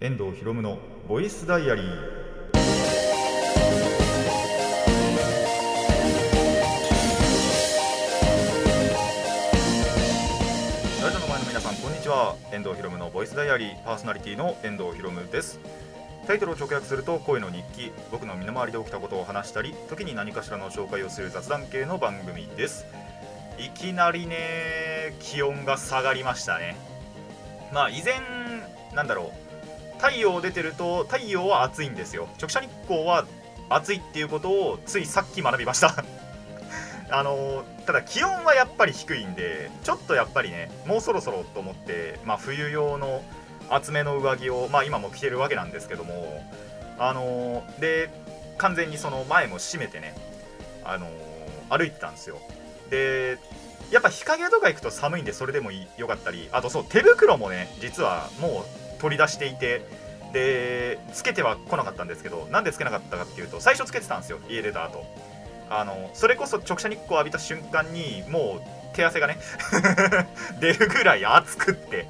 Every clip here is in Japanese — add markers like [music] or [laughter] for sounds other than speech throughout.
遠藤博夢のボイスダイアリー。ラジオの前の皆さんこんにちは。遠藤博夢のボイスダイアリー。パーソナリティの遠藤博夢です。タイトルを直訳すると声の日記。僕の身の回りで起きたことを話したり時に何かしらの紹介をする雑談系の番組です。いきなりね気温が下がりましたね。まあ以前なんだろう。太陽出てると太陽は暑いんですよ。直射日光は暑いっていうことをついさっき学びました。[laughs] あのただ気温はやっぱり低いんでちょっとやっぱりねもうそろそろと思って、まあ、冬用の厚めの上着を、まあ、今も着てるわけなんですけどもあので完全にその前も閉めてねあの歩いてたんですよ。でやっぱ日陰とか行くと寒いんでそれでもいいよかったりあとそう手袋もね実はもう取り出していてでつけては来なかったんですけどなんでつけなかったかっていうと最初つけてたんですよ家出た後。あのそれこそ直射日光浴びた瞬間にもう手汗がね [laughs] 出るぐらい暑くって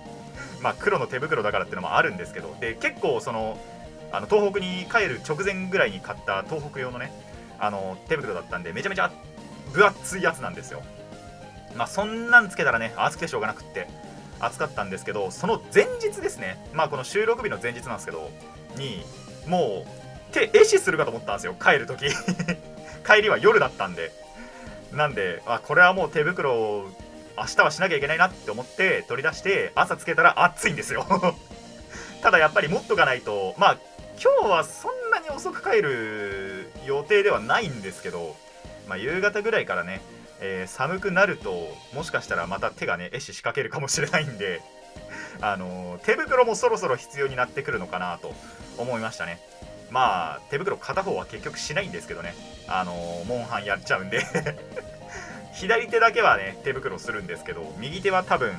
まあ黒の手袋だからっていうのもあるんですけどで結構そのあの東北に帰る直前ぐらいに買った東北用のねあの手袋だったんでめちゃめちゃ分厚いやつなんですよ。まあそんなんつけたらね暑くてしょうがなくって。暑かったんですけどその前日ですね。まあこの収録日の前日なんですけどにもう手壊死するかと思ったんですよ。帰る時。[laughs] 帰りは夜だったんで。なんであこれはもう手袋を明日はしなきゃいけないなって思って取り出して朝つけたら暑いんですよ。[laughs] ただやっぱり持っとかないとまあ今日はそんなに遅く帰る予定ではないんですけど、まあ、夕方ぐらいからね、えー寒くなるともしかしたらまた手がね壊死しかけるかもしれないんで [laughs] あのー手袋もそろそろ必要になってくるのかなと思いましたね。まあ手袋片方は結局しないんですけどね。あのーモンハンやっちゃうんで。[laughs] 左手だけはね手袋するんですけど右手は多分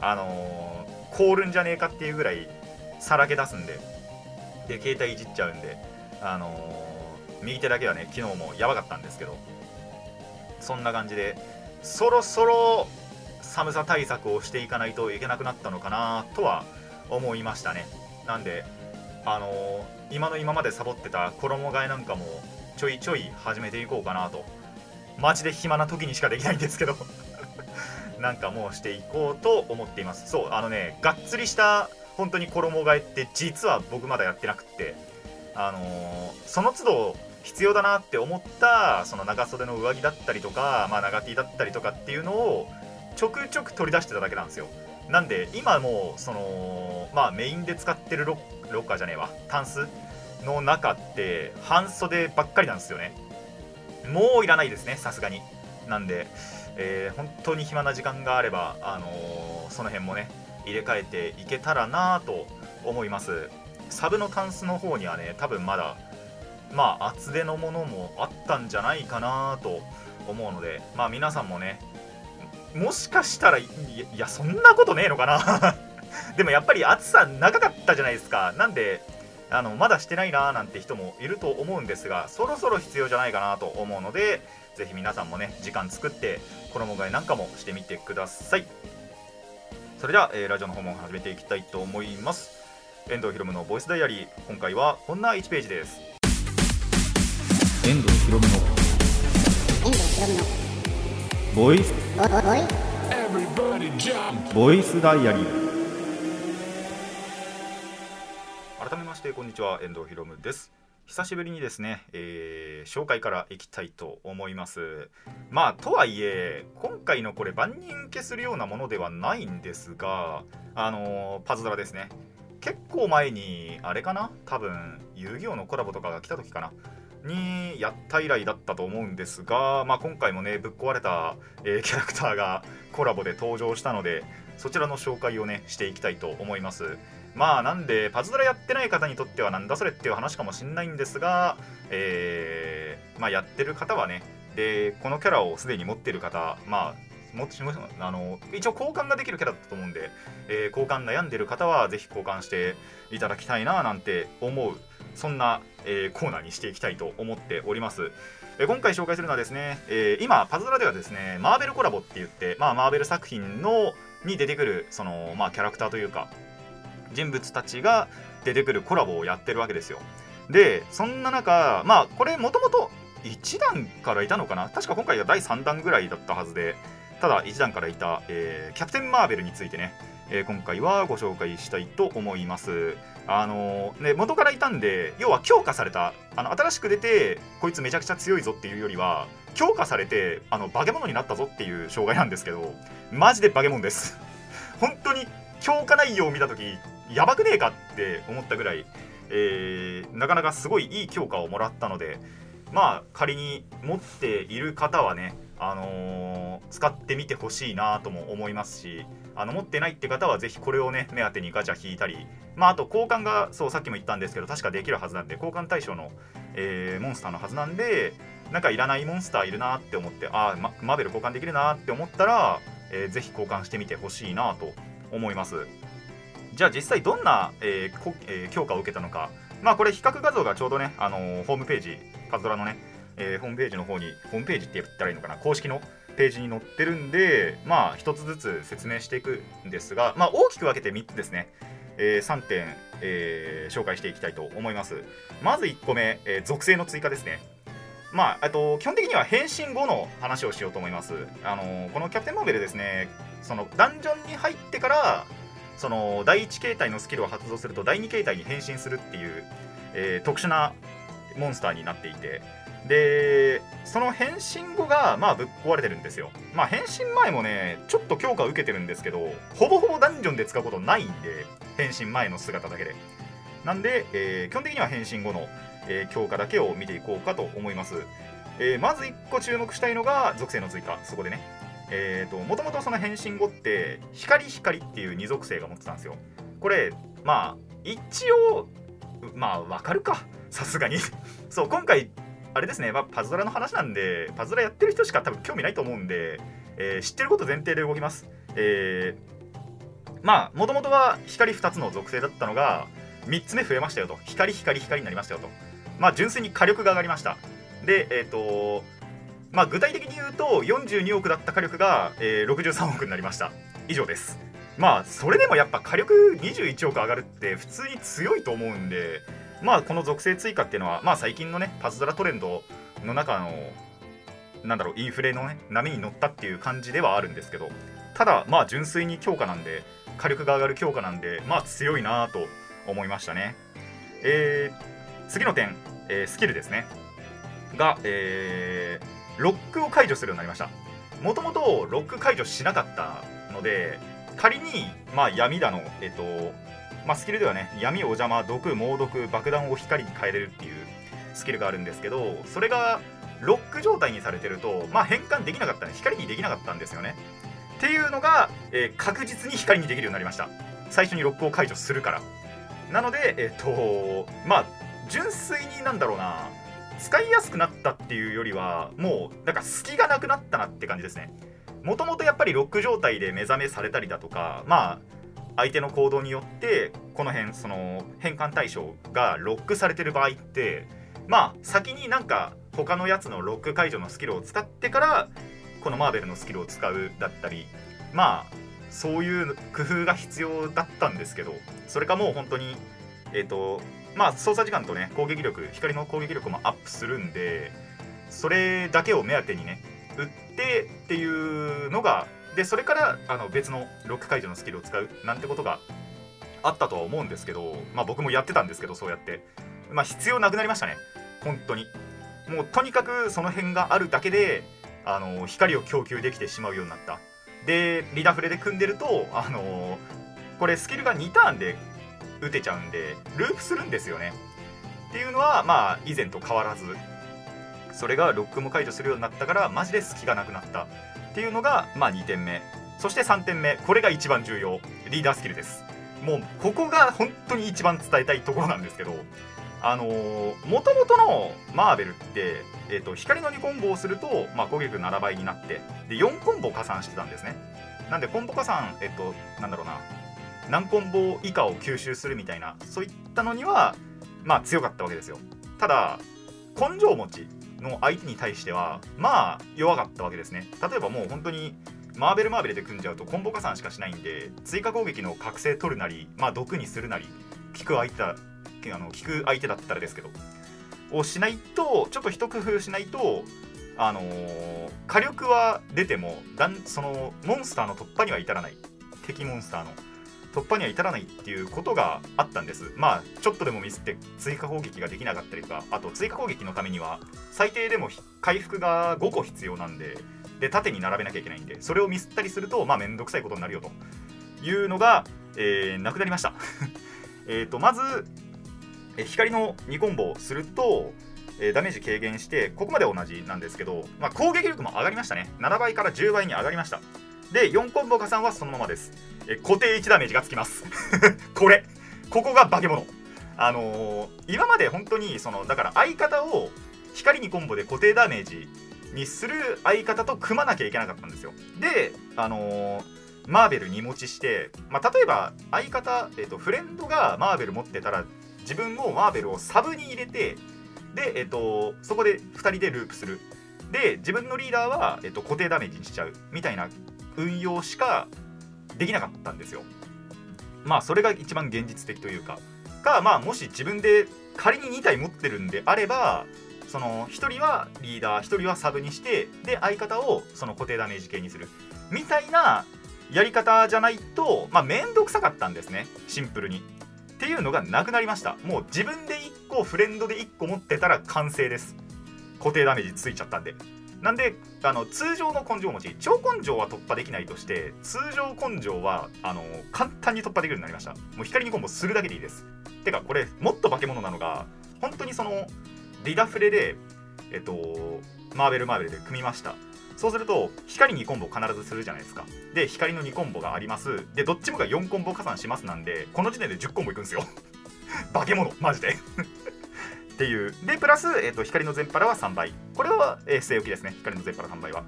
あの凍るんじゃねえかっていうぐらいさらけ出すんで。で携帯いじっちゃうんであの右手だけはね昨日もやばかったんですけど。そんな感じでそろそろ寒さ対策をしていかないといけなくなったのかなとは思いましたね。なんであのー今の今までサボってた衣替えなんかもちょいちょい始めていこうかなと。マジで暇な時にしかできないんですけど。[laughs] なんかもうしていこうと思っています。そうあのねがっつりした本当に衣替えって実は僕まだやってなくってあのーその都度必要だなって思ったその長袖の上着だったりとか、まあ、長 T だったりとかっていうのをちょくちょく取り出してただけなんですよ。なんで今もうそのまあメインで使ってるロッカーじゃねえわ。タンスの中って半袖ばっかりなんですよね。もういらないですねさすがに。なんで、えー本当に暇な時間があれば、あのーその辺もね入れ替えていけたらなと思います。サブのタンスの方にはね多分まだまあ厚手のものもあったんじゃないかなと思うのでまあ皆さんもねもしかしたらいやそんなことねえのかな。[laughs] でもやっぱり暑さ長かったじゃないですか。なんであのまだしてないなーなんて人もいると思うんですがそろそろ必要じゃないかなと思うのでぜひ皆さんもね時間作って衣替えなんかもしてみてください。それでは、えーラジオの方も始めていきたいと思います。遠藤ひろむのボイスダイアリー。今回はこんな1ページです。遠藤ひろむの遠藤ひろむの。ボイス。ボイスダイアリー改めましてこんにちは遠藤ひろむです久しぶりにですね、えー紹介からいきたいと思いますまあとはいえ今回のこれ万人受けするようなものではないんですがあのーパズドラですね結構前にあれかな多分遊戯王のコラボとかが来た時かなにやった以来だったと思うんですが、まあ、今回もねぶっ壊れた、えーキャラクターがコラボで登場したのでそちらの紹介をねしていきたいと思います。まあなんでパズドラやってない方にとってはなんだそれっていう話かもしんないんですが、えーまあ、やってる方はねでこのキャラをすでに持ってる方まあもちもちあの一応交換ができるキャラだったと思うんで、えー交換悩んでる方はぜひ交換していただきたいななんて思うそんな、えーコーナーにしていきたいと思っております。え今回紹介するのはですね、えー今パズドラではですねマーベルコラボって言って、まあ、マーベル作品のに出てくるその、まあ、キャラクターというか人物たちが、出てくるコラボをやってるわけですよ。でそんな中まあこれもともと1段からいたのかな？確か今回が第3弾ぐらいだったはずでただ1段からいた、えーキャプテン・マーベルについてね、えー今回はご紹介したいと思います。あのね、元からいたんで要は強化されたあの新しく出てこいつめちゃくちゃ強いぞっていうよりは強化されてあの化け物になったぞっていう障害なんですけどマジで化け物です。[laughs] 本当に強化内容を見た時やばくねえかって思ったぐらい、えーなかなかすごいいい強化をもらったのでまあ仮に持っている方はね、あのー使ってみてほしいなとも思いますしあの持ってないって方はぜひこれをね目当てにガチャ引いたりまああと交換がそうさっきも言ったんですけど確かできるはずなんで交換対象の、えーモンスターのはずなんでなんかいらないモンスターいるなって思ってあー、ま、マーベル交換できるなって思ったら、えーぜひ交換してみてほしいなと思います。じゃあ実際どんな、えーこえー強化を受けたのか。まあこれ比較画像がちょうどね、あのーホームページパズドラのね、えーホームページの方にホームページって言ったらいいのかな公式のページに載ってるんでまあ一つずつ説明していくんですがまあ大きく分けて3つですね、え3点、えー紹介していきたいと思います。まず1個目、えー属性の追加ですね。まあ、あと基本的には変身後の話をしようと思います。あのこのキャプテンマーベルですね、そのダンジョンに入ってから、その第1形態のスキルを発動すると第2形態に変身するっていう、え特殊なモンスターになっていて、で、その変身後が、まあ、ぶっ壊れてるんですよ。まあ、変身前もね、ちょっと強化受けてるんですけど、ほぼほぼダンジョンで使うことないんで、変身前の姿だけで。なんで、えー基本的には変身後の、えー強化だけを見ていこうかと思います。えーまず1個注目したいのが属性の追加、そこでね。えーと、もともとその変身後って、光光っていう2属性が持ってたんですよ。これ、まあ、一応、まあ、わかるか。さすがに。そう、今回、あれですね、まあ、パズドラの話なんで、パズドラやってる人しか多分興味ないと思うんで、えー知ってること前提で動きます。えーまあ、もともとは光2つの属性だったのが、3つ目増えましたよと。光、光、光になりましたよと。まあ、純粋に火力が上がりました。で、えっ、と、まあ、具体的に言うと、42億だった火力が、えー63億になりました。以上です。まあ、それでもやっぱ火力21億上がるって普通に強いと思うんで、まあ、この属性追加っていうのは、まあ、最近のね、パズドラトレンドの中の、なんだろう、インフレのね、波に乗ったっていう感じではあるんですけど、ただ、まあ、純粋に強化なんで、火力が上がる強化なんで、まあ、強いなぁと思いましたね。えー、次の点、えースキルですね。が、えーロックを解除するようになりました。もともとロック解除しなかったので、仮に、まあ、闇だの、えっと、まあ、スキルではね、闇、お邪魔、毒、猛毒、爆弾を光に変えれるっていうスキルがあるんですけど、それがロック状態にされてると、まあ、変換できなかったね、光にできなかったんですよね。っていうのが、えー確実に光にできるようになりました。最初にロックを解除するから。なので、えっと、まあ、純粋になんだろうな、使いやすくなったっていうよりは、もう、なんか隙がなくなったなって感じですね。もともとやっぱりロック状態で目覚めされたりだとか、まあ、相手の行動によって、この辺、その、変換対象がロックされてる場合って、まあ、先になんか、他のやつのロック解除のスキルを使ってから、このマーベルのスキルを使うだったり、まあ、そういう工夫が必要だったんですけど、それかもう本当に、えっ、と、まあ、操作時間とね、攻撃力、光の攻撃力もアップするんで、それだけを目当てにね、打ってっていうのが、で、それからあの別のロック解除のスキルを使うなんてことがあったとは思うんですけど、まあ僕もやってたんですけど、そうやって。まあ必要なくなりましたね、本当に。もうとにかくその辺があるだけで、あの光を供給できてしまうようになった。で、リダフレで組んでると、あのこれスキルが2ターンで打てちゃうんで、ループするんですよね。っていうのは、まあ以前と変わらず、それがロックも解除するようになったから、マジで隙がなくなったっていうのが、まあ2点目。そして3点目、これが一番重要。リーダースキルです。もう、ここが本当に一番伝えたいところなんですけど、あのー、元々のマーベルって、えっ、と、光の2コンボをすると、まあ、攻撃力7倍になって、で、4コンボ加算してたんですね。なんで、コンボ加算、えっ、と、なんだろうな、何コンボ以下を吸収するみたいな、そういったのには、まあ、強かったわけですよ。ただ、根性持ちの相手に対しては、まあ、弱かったわけですね。例えばもう本当に、マーベルマーベルで組んじゃうとコンボ加算しかしないんで追加攻撃の覚醒取るなり、まあ、毒にするなり聞く相手だあの聞く相手だったらですけどをしないとちょっと一工夫しないとあのー火力は出てもだんそのモンスターの突破には至らない敵モンスターの突破には至らないっていうことがあったんです。まあちょっとでもミスって追加攻撃ができなかったりとかあと追加攻撃のためには最低でも回復が5個必要なんでで縦に並べなきゃいけないんでそれをミスったりするとまあめんどくさいことになるよというのが、えーなくなりました。[laughs] えとまずえ光の2コンボをすると、えダメージ軽減してここまで同じなんですけど、まあ、攻撃力も上がりましたね。7倍から10倍に上がりました。で4コンボ加算はそのままです、え固定1ダメージがつきます。[laughs] これ。ここが化け物。あのー今まで本当にそのだから相方を光2コンボで固定ダメージにする相方と組まなきゃいけなかったんですよ。であのーマーベルに持ちして、まあ、例えば相方、えー、とフレンドがマーベル持ってたら自分もマーベルをサブに入れてで、えっとそこで2人でループする。で自分のリーダーは、えっと固定ダメージにしちゃう。みたいな運用しかできなかったんですよ。まあそれが一番現実的というか。かまあもし自分で仮に2体持ってるんであればその1人はリーダー1人はサブにしてで相方をその固定ダメージ系にする。みたいなやり方じゃないとまあ面倒くさかったんですね。シンプルに。っていうのがなくなりました。もう自分で1個フレンドで1個持ってたら完成です。固定ダメージついちゃったんで。なんであの通常の根性持ち超根性は突破できないとして通常根性はあの簡単に突破できるようになりました。もう光にコンボするだけでいいです。てかこれもっと化け物なのが本当にそのリダフレでえっとマーベルマーベルで組みました。そうすると光2コンボ必ずするじゃないですか。で光の2コンボがあります。でどっちもが4コンボ加算しますなんでこの時点で10コンボいくんですよ。[laughs] 化け物マジで。っていう。でプラス、えっと光の全パラは3倍。これは、えー据え置きですね。光の全パラ3倍は。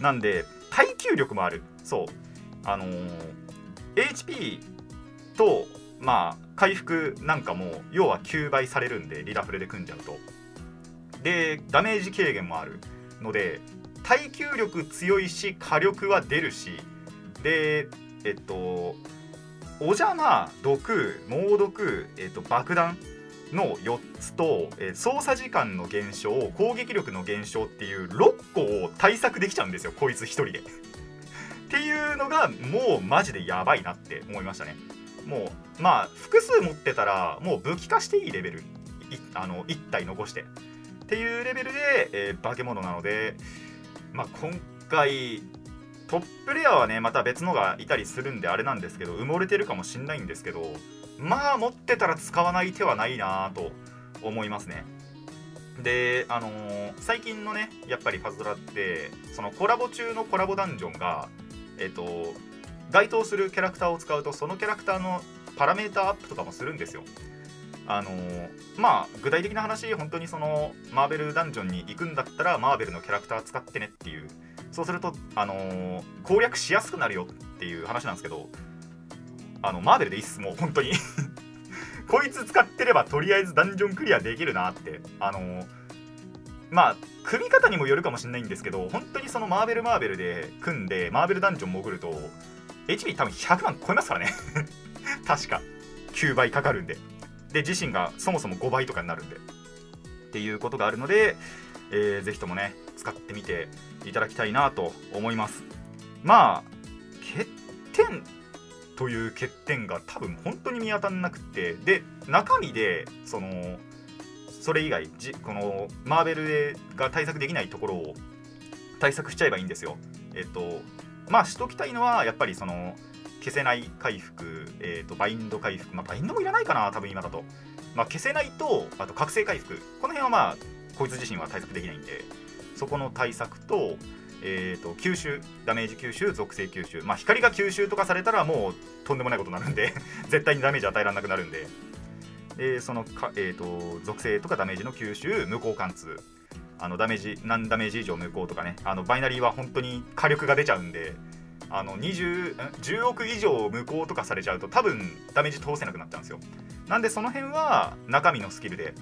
なんで耐久力もある。そう。あのー HP とまあ回復なんかも要は9倍されるんでリダフレで組んじゃうと。でダメージ軽減もある。ので耐久力強いし火力は出るし。でえっとお邪魔毒猛毒、えっと、爆弾の4つと、えー操作時間の減少攻撃力の減少っていう6個を対策できちゃうんですよこいつ1人で。っていうのがもうマジでやばいなって思いましたね。もうまあ複数持ってたらもう武器化していいレベルあの1体残してっていうレベルで、えー化け物なので、まあ、今回トップレアはねまた別のがいたりするんであれなんですけど埋もれてるかもしんないんですけどまあ持ってたら使わない手はないなと思いますね。であのー最近のねやっぱりパズドラってそのコラボ中のコラボダンジョンがえっ、と該当するキャラクターを使うとそのキャラクターのパラメータアップとかもするんですよ。あのーまあ具体的な話本当にそのマーベルダンジョンに行くんだったらマーベルのキャラクター使ってねっていう。そうすると、あのー攻略しやすくなるよっていう話なんですけどあのマーベルでいいっすもう本当に。[laughs] こいつ使ってればとりあえずダンジョンクリアできるなって。あのーまあ組み方にもよるかもしれないんですけど本当にそのマーベルマーベルで組んでマーベルダンジョン潜ると HP 多分100万超えますからね。[laughs] 確か。9倍かかるんで。で自身がそもそも5倍とかになるんで。っていうことがあるので、えーぜひともね使ってみていただきたいなと思います。まあ欠点という欠点が多分本当に見当たんなくてで中身でそのそれ以外じこのマーベルが対策できないところを対策しちゃえばいいんですよ。えっとまあしときたいのはやっぱりその消せない回復、えー、とバインド回復、まあ、バインドもいらないかな多分今だと、まあ、消せないとあと覚醒回復。この辺はまあこいつ自身は対策できないんで。そこの対策と,、えー、と吸収ダメージ吸収属性吸収。まあ光が吸収とかされたらもうとんでもないことになるんで [laughs] 絶対にダメージ与えられなくなるんで。でそのか、えー、と属性とかダメージの吸収無効貫通。あのダメージ何ダメージ以上無効とかね。あのバイナリーは本当に火力が出ちゃうんであの20 10億以上無効とかされちゃうと多分ダメージ通せなくなっちゃうんですよ。なんでその辺は中身のスキルで、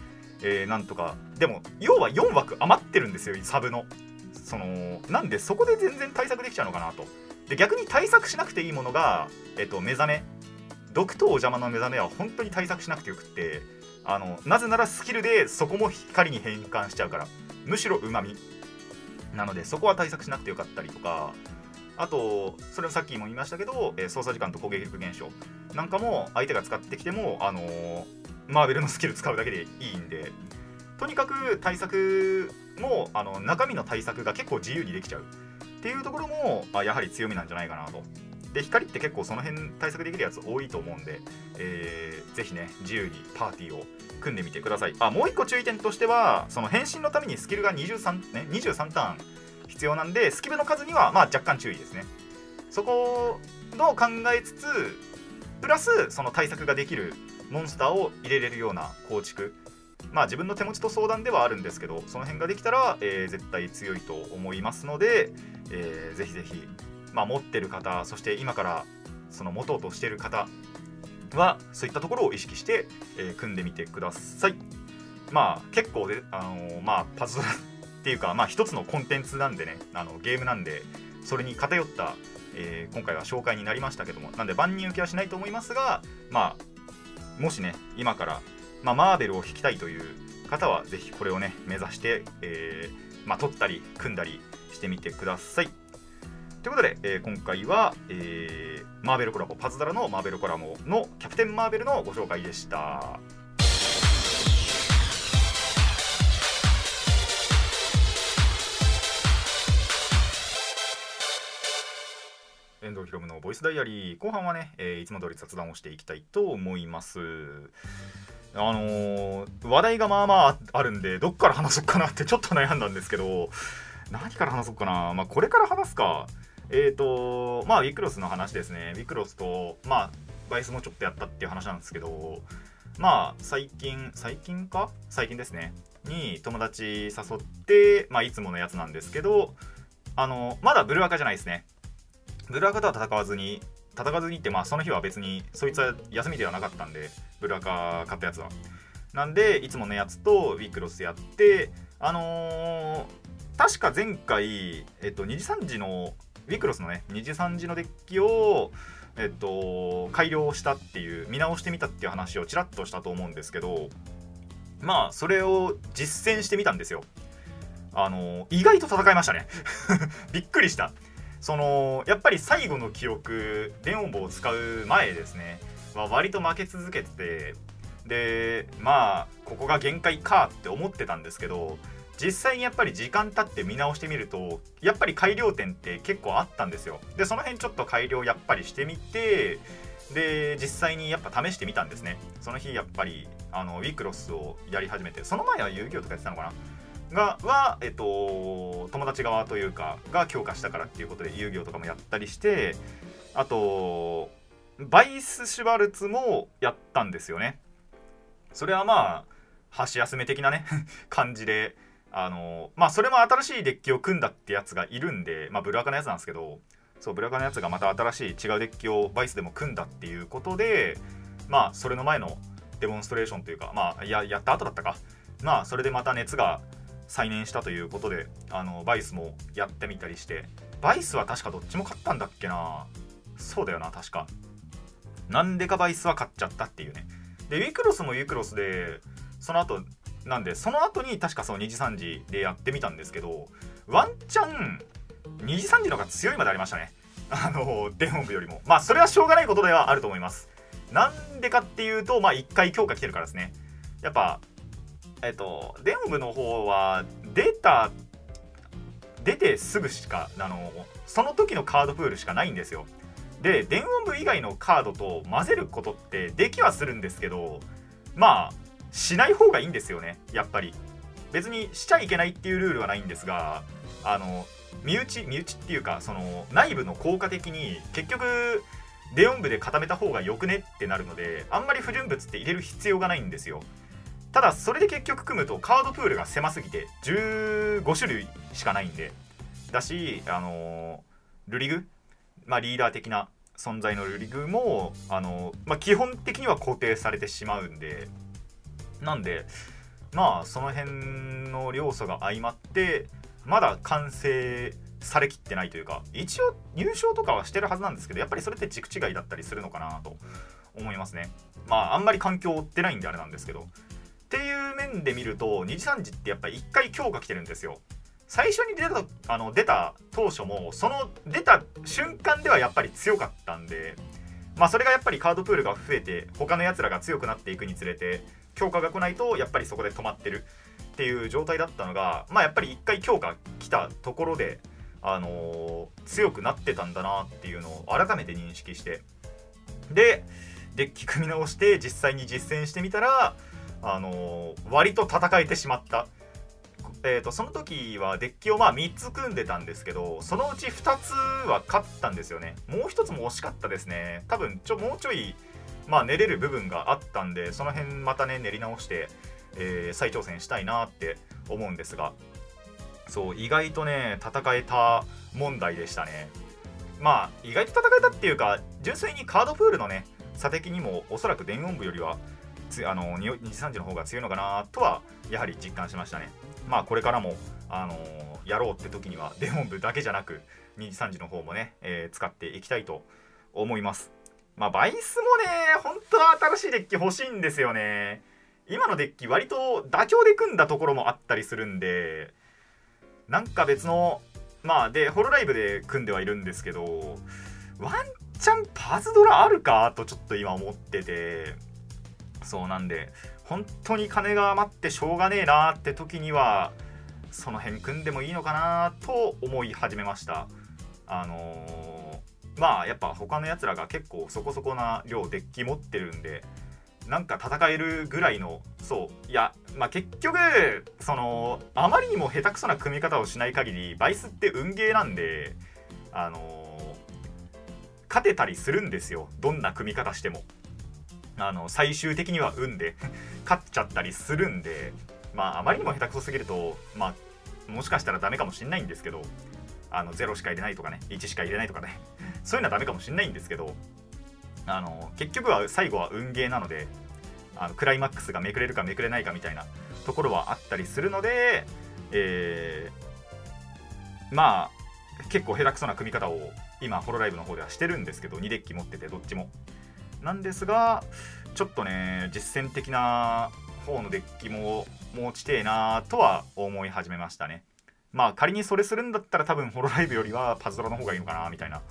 えーなんとかでも要は4枠余ってるんですよサブの。そのなんでそこで全然対策できちゃうのかなと。で逆に対策しなくていいものが、えっと目覚め。毒とお邪魔の目覚めは本当に対策しなくてよくってあのなぜならスキルでそこも光に変換しちゃうから。むしろうまみなのでそこは対策しなくてよかったりとか。あとそれはさっきも言いましたけど、えー操作時間と攻撃力減少。なんかも相手が使ってきてもあのーマーベルのスキル使うだけでいいんで。とにかく対策もあの中身の対策が結構自由にできちゃうっていうところもあやはり強みなんじゃないかなと。で光って結構その辺対策できるやつ多いと思うんで、えー、ぜひね自由にパーティーを組んでみてください。あもう一個注意点としてはその変身のためにスキルが23、ね、23ターン必要なんでスキルの数にはまあ若干注意ですね。そこの考えつつプラスその対策ができるモンスターを入れれるような構築まあ自分の手持ちと相談ではあるんですけどその辺ができたら、えー絶対強いと思いますので、えーぜひぜひ、まあ、持ってる方そして今からその持とうとしてる方はそういったところを意識して、えー組んでみてください。まあ結構で、あのまあパズドラっていうかまあ一つのコンテンツなんでねあのゲームなんでそれに偏った、えー今回は紹介になりましたけどもなんで万人受けはしないと思いますがまあもしね今から、まあ、マーベルを弾きたいという方はぜひこれをね目指して、えーまあ、取ったり組んだりしてみてください。ということで、えー今回は、えーマーベルコラボパズドラのマーベルコラボのキャプテンマーベルのご紹介でした。遠藤ひろむのボイスダイアリー。後半はね、えーいつも通り雑談をしていきたいと思います。あのー話題がまあまああるんでどっから話そうかなってちょっと悩んだんですけど何から話そうかな。まあこれから話すか。えーとまあウィクロスの話ですね。ウィクロスとまあバイスもちょっとやったっていう話なんですけどまあ最近最近か？最近ですね。に友達誘ってまあいつものやつなんですけどあのまだブルアカじゃないですね。ブルアカとは戦わずに戦わずにってまあその日は別にそいつは休みではなかったんでブルアカ買ったやつは。なんでいつものやつとウィクロスやってあのー確か前回、えっと、2時3時のウィクロスのね2時3時のデッキをえっと改良したっていう見直してみたっていう話をちらっとしたと思うんですけどまあそれを実践してみたんですよ。あの意外と戦いましたね。[laughs] びっくりした。そのやっぱり最後の記憶電音棒を使う前ですね。は割と負け続けててでまあここが限界かって思ってたんですけど実際にやっぱり時間経って見直してみるとやっぱり改良点って結構あったんですよ。でその辺ちょっと改良やっぱりしてみてで実際にやっぱ試してみたんですね。その日やっぱりあのウィクロスをやり始めてその前は遊戯王とかやってたのかな？がは、えっと、友達側というかが強化したからっていうことで遊戯王とかもやったりしてあとバイス・シュバルツもやったんですよね。それはまあ箸休め的なね [laughs] 感じであのまあそれも新しいデッキを組んだってやつがいるんでまあブルアカのやつなんですけどそうブルアカのやつがまた新しい違うデッキをバイスでも組んだっていうことでまあそれの前のデモンストレーションというかまあややった後だったか。まあそれでまた熱が再燃したということであのバイスもやってみたりしてバイスは確かどっちも勝ったんだっけな。そうだよな確か。なんでかバイスは勝っちゃったっていうね。でウィクロスもウィクロスでその後なんでその後に確かそう2時3時でやってみたんですけどワンチャン2時3時の方が強いまでありましたね。[laughs] あのデモン部よりも。まあそれはしょうがないことではあると思います。なんでかっていうとまあ1回強化来てるからですね。やっぱえっとデン部の方は出た出てすぐしかあのその時のカードプールしかないんですよ。で電音部以外のカードと混ぜることってできはするんですけどまあしない方がいいんですよねやっぱり。別にしちゃいけないっていうルールはないんですがあの身内身内っていうかその内部の効果的に結局デオン部で固めた方がよくねってなるのであんまり不純物って入れる必要がないんですよ。ただそれで結局組むとカードプールが狭すぎて15種類しかないんでだしあのルリグまあリーダー的な存在のルリグもあの、まあ、基本的には固定されてしまうんでなんでまあその辺の要素が相まってまだ完成されきってないというか一応入賞とかはしてるはずなんですけどやっぱりそれって軸違いだったりするのかなと思いますね。まああんまり環境を追ってないんであれなんですけどていう面で見ると2次3次ってやっぱり1回強化来てるんですよ。最初に出たあの出た当初もその出た瞬間ではやっぱり強かったんでまあそれがやっぱりカードプールが増えて他のやつらが強くなっていくにつれて強化が来ないとやっぱりそこで止まってるっていう状態だったのがまあやっぱり1回強化来たところであのー強くなってたんだなっていうのを改めて認識してでデッキ組み直して実際に実践してみたらあの割と戦えてしまった。えー、とその時はデッキをまあ3つ組んでたんですけどそのうち2つは勝ったんですよね。もう1つも惜しかったですね。多分ちょもうちょいまあ練れる部分があったんでその辺またね練り直して、えー再挑戦したいなって思うんですが。そう意外とね戦えた問題でしたね。まあ意外と戦えたっていうか純粋にカードプールのね差的にもおそらく電音部よりはつあの2次3次の方が強いのかなとはやはり実感しましたね。まあこれからも、あのやろうって時にはデモン部だけじゃなく2次3次の方もね、えー使っていきたいと思います。まあバイスもね本当は新しいデッキ欲しいんですよね。今のデッキ割と妥協で組んだところもあったりするんでなんか別のまあでホロライブで組んではいるんですけどワンチャンパズドラあるかとちょっと今思っててそうなんで本当に金が余ってしょうがねえなって時にはその辺組んでもいいのかなと思い始めました。あのーまあやっぱ他のやつらが結構そこそこな量デッキ持ってるんでなんか戦えるぐらいのそういやまあ結局そのあまりにも下手くそな組み方をしない限りバイスって運ゲーなんであのー勝てたりするんですよ。どんな組み方しても。あの最終的には運で勝っちゃったりするんでまああまりにも下手くそすぎるとまあもしかしたらダメかもしんないんですけどあの0しか入れないとかね1しか入れないとかねそういうのはダメかもしんないんですけどあの結局は最後は運ゲーなのであのクライマックスがめくれるかめくれないかみたいなところはあったりするので、えーまあ結構下手くそな組み方を今ホロライブの方ではしてるんですけど2デッキ持っててどっちも。なんですがちょっとね実践的な方のデッキも持ちてえなとは思い始めましたね。まあ仮にそれするんだったら多分ホロライブよりはパズドラの方がいいのかなみたいな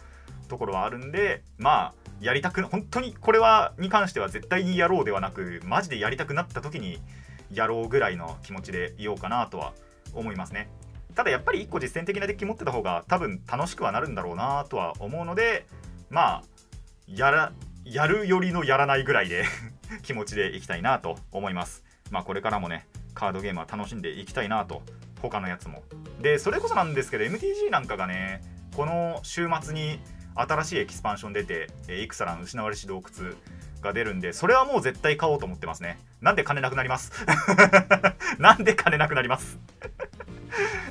ところはあるんでまあやりたく本当にこれはに関しては絶対にやろうではなくマジでやりたくなった時にやろうぐらいの気持ちでいようかなとは思いますね。ただやっぱり1個実践的なデッキ持ってた方が多分楽しくはなるんだろうなとは思うのでまあやらやるよりのやらないぐらいで [laughs] 気持ちでいきたいなと思います。まあこれからもねカードゲームは楽しんでいきたいなと他のやつも。でそれこそなんですけど MTG なんかがねこの週末に新しいエキスパンション出てえーイクサラン失われし洞窟が出るんでそれはもう絶対買おうと思ってますね。なんで金なくなります？[laughs] なんで金なくなります？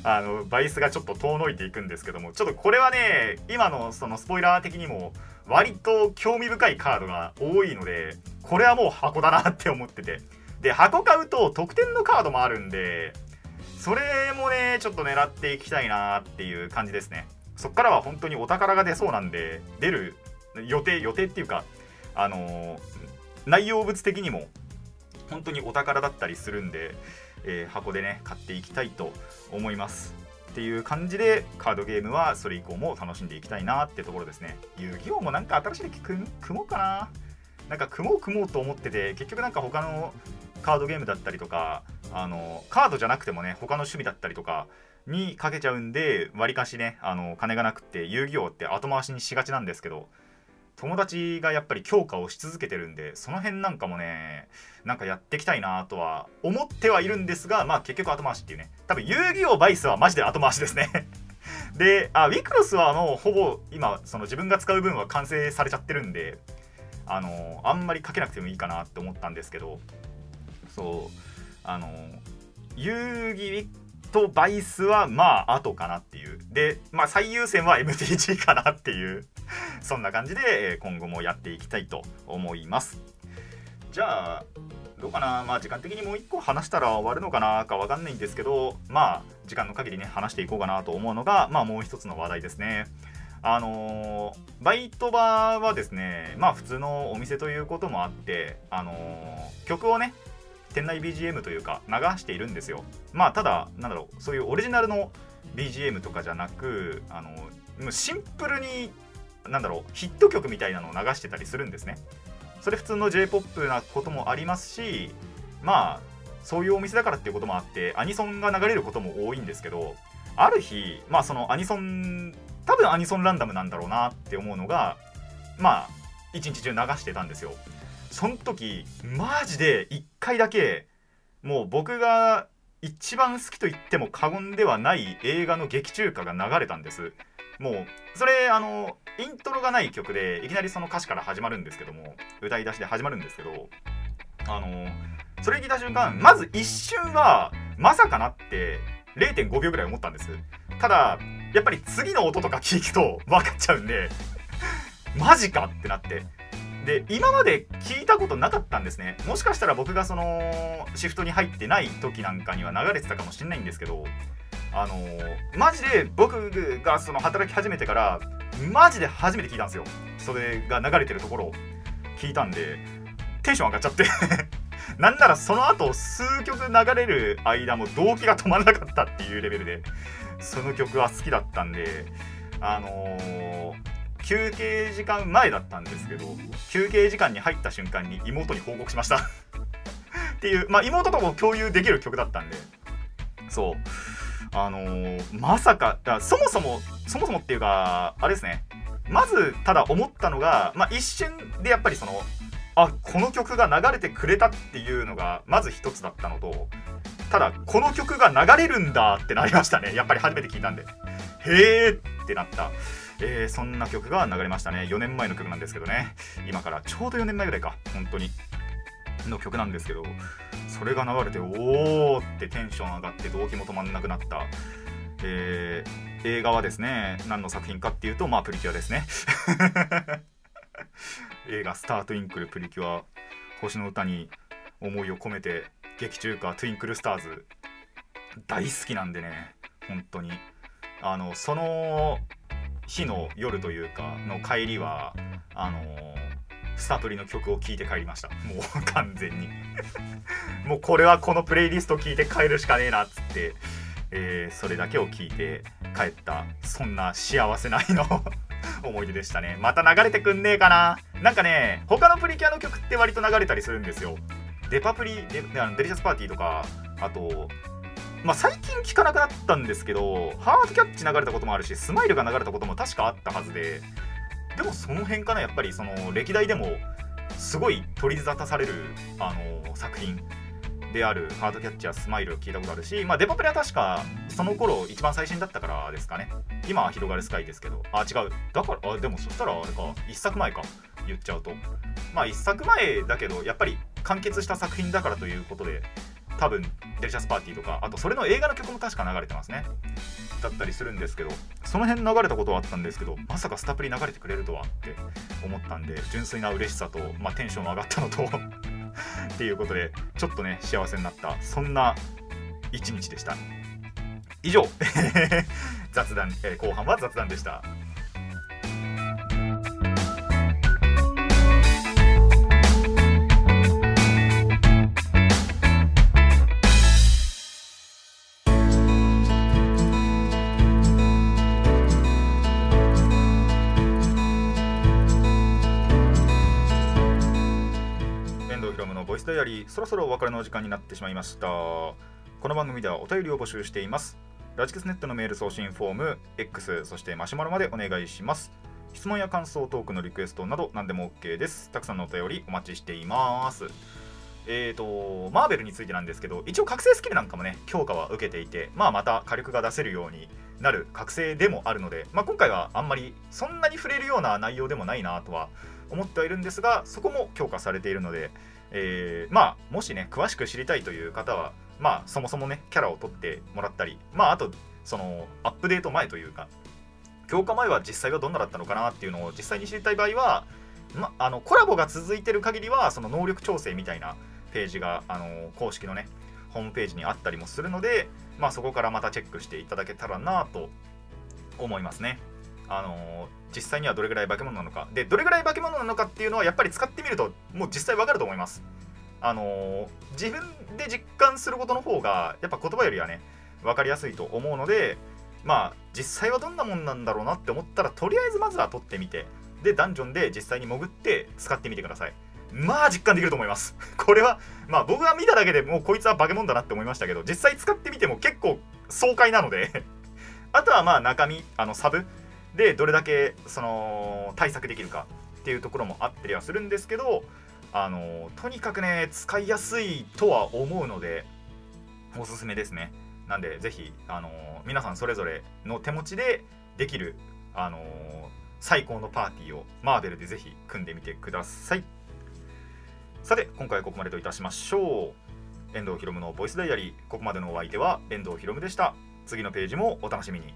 あのバイスがちょっと遠のいていくんですけどもちょっとこれはね今のそのスポイラー的にも割と興味深いカードが多いのでこれはもう箱だなって思ってて。で箱買うと特典のカードもあるんでそれもねちょっと狙っていきたいなっていう感じですね。そっからは本当にお宝が出そうなんで出る予定予定っていうかあのー内容物的にも本当にお宝だったりするんで、えー箱でね買っていきたいと思います。っていう感じでカードゲームはそれ以降も楽しんでいきたいなってところですね。遊戯王もなんか新しいデッキ組組もうかな？なんか組もう組もうと思ってて結局なんか他のカードゲームだったりとかあのカードじゃなくてもね他の趣味だったりとかにかけちゃうんでわりかしねあの金がなくって遊戯王って後回しにしがちなんですけど友達がやっぱり強化をし続けてるんでその辺なんかもねなんかやっていきたいなとは思ってはいるんですがまあ結局後回しっていうね。多分遊戯王バイスはマジで後回しですね。[laughs] であウィクロスはもうほぼ今その自分が使う分は完成されちゃってるんであのあんまりかけなくてもいいかなって思ったんですけどそうあの遊戯とバイスはまあ後かなっていう。でまあ最優先は MTG かなっていう。[laughs] そんな感じで今後もやっていきたいと思います。じゃあどうかな？まあ時間的にもう一個話したら終わるのかなかわかんないんですけどまあ時間の限りね話していこうかなと思うのがまあもう一つの話題ですね。あのーバイトバーはですねまあ普通のお店ということもあってあのー曲をね店内 BGM というか流しているんですよ。まあただなんだろうそういうオリジナルの BGM とかじゃなくあのもうシンプルになんだろうヒット曲みたいなのを流してたりするんですね。それ普通の J-POP なこともありますしまあそういうお店だからっていうこともあってアニソンが流れることも多いんですけどある日まあそのアニソン多分アニソンランダムなんだろうなって思うのがまあ一日中流してたんですよ。その時マジで1回だけもう僕が一番好きと言っても過言ではない映画の劇中歌が流れたんです。もうそれあのイントロがない曲でいきなりその歌詞から始まるんですけども歌い出しで始まるんですけどあのそれ聞いた瞬間まず一瞬はまさかなって0.5秒ぐらい思ったんです。ただやっぱり次の音とか聞くと分かっちゃうんでマジかってなって。で今まで聞いたことなかったんですね。もしかしたら僕がそのシフトに入ってない時なんかには流れてたかもしれないんですけどあのーマジで僕がその働き始めてからマジで初めて聞いたんですよ。それが流れてるところを。聞いたんでテンション上がっちゃって。[laughs] なんならその後数曲流れる間も動機が止まらなかったっていうレベルでその曲は好きだったんであのー休憩時間前だったんですけど休憩時間に入った瞬間に妹に報告しました。っていうまあ妹とも共有できる曲だったんでそう。あのーまさかだそもそもそもそもっていうかあれですね。まずただ思ったのが、まあ、一瞬でやっぱりそのあこの曲が流れてくれたっていうのがまず一つだったのとただこの曲が流れるんだってなりましたね。やっぱり初めて聞いたんで。へーってなった、えーそんな曲が流れましたね。4年前の曲なんですけどね。今からちょうど4年前ぐらいか。本当に。の曲なんですけど。それが流れておーってテンション上がって動機も止まんなくなった、えー映画はですね何の作品かっていうとまあプリキュアですね。[laughs] 映画「スター・トゥインクル・プリキュア星の歌」に思いを込めて劇中歌「トゥインクル・スターズ」大好きなんでね本当に。あのその日の夜というかの帰りはあのスタプリの曲を聴いて帰りました。もう完全に。[laughs] もうこれはこのプレイリスト聴いて帰るしかねえなっつって、えーそれだけを聞いて帰った。そんな幸せな日の [laughs] 思い出でしたね。また流れてくんねえかな。なんかね他のプリキュアの曲って割と流れたりするんですよ。デパプリデあのデリシャスパーティーとかあとまあ最近聞かなくなったんですけどハートキャッチ流れたこともあるしスマイルが流れたことも確かあったはずで。でもその辺かなやっぱりその歴代でもすごい取り沙汰されるあの作品であるハートキャッチやスマイルを聞いたことあるし、まあ、デパプレは確かその頃一番最新だったからですかね。今は広がるスカイですけどあ違う。だからあでもそしたらあれか一作前か言っちゃうと。まあ一作前だけどやっぱり完結した作品だからということで多分デリシャスパーティーとかあとそれの映画の曲も確か流れてますね。だったりするんですけどその辺流れたことはあったんですけどまさかスタプリ流れてくれるとはって思ったんで純粋な嬉しさと、まあ、テンション上がったのと [laughs] っていうことでちょっとね幸せになったそんな一日でした。以上。[laughs] 雑談、えー後半は雑談でした。ろむのボイスダイアリーそろそろお別れのお時間になってしまいました。この番組ではお便りを募集しています。ラジキスネットのメール送信フォーム X そしてマシュマロまでお願いします。質問や感想トークのリクエストなど何でも OK です。たくさんのお便りお待ちしています。えーとマーベルについてなんですけど一応覚醒スキルなんかもね強化は受けていてまあまた火力が出せるようになる覚醒でもあるので、まあ、今回はあんまりそんなに触れるような内容でもないなとは思ってはいるんですがそこも強化されているので、えーまあもしね詳しく知りたいという方はまあそもそもねキャラを取ってもらったりまああとそのアップデート前というか強化前は実際はどんなだったのかなっていうのを実際に知りたい場合は、ま、あのコラボが続いてる限りはその能力調整みたいなページがあの公式のねホームページにあったりもするので、まあ、そこからまたチェックしていただけたらなと思いますね。あの実際にはどれぐらい化け物なのか。でどれぐらい化け物なのかっていうのはやっぱり使ってみるともう実際わかると思います。あの自分で実感することの方がやっぱ言葉よりはね分かりやすいと思うのでまあ実際はどんなもんなんだろうなって思ったらとりあえずまずは取ってみてでダンジョンで実際に潜って使ってみてください。まあ実感できると思います。[laughs] これはまあ僕が見ただけでもうこいつは化け物だなって思いましたけど実際使ってみても結構爽快なので。あとはまあ中身あのサブ。でどれだけその対策できるかっていうところもあったりはするんですけどあのとにかくね使いやすいとは思うのでおすすめですね。なんでぜひあの皆さんそれぞれの手持ちでできるあの最高のパーティーをマーベルでぜひ組んでみてください。さて今回ここまでといたしましょう。遠藤ひろむのボイスダイアリー。ここまでのお相手は遠藤ひろむでした。次のページもお楽しみに。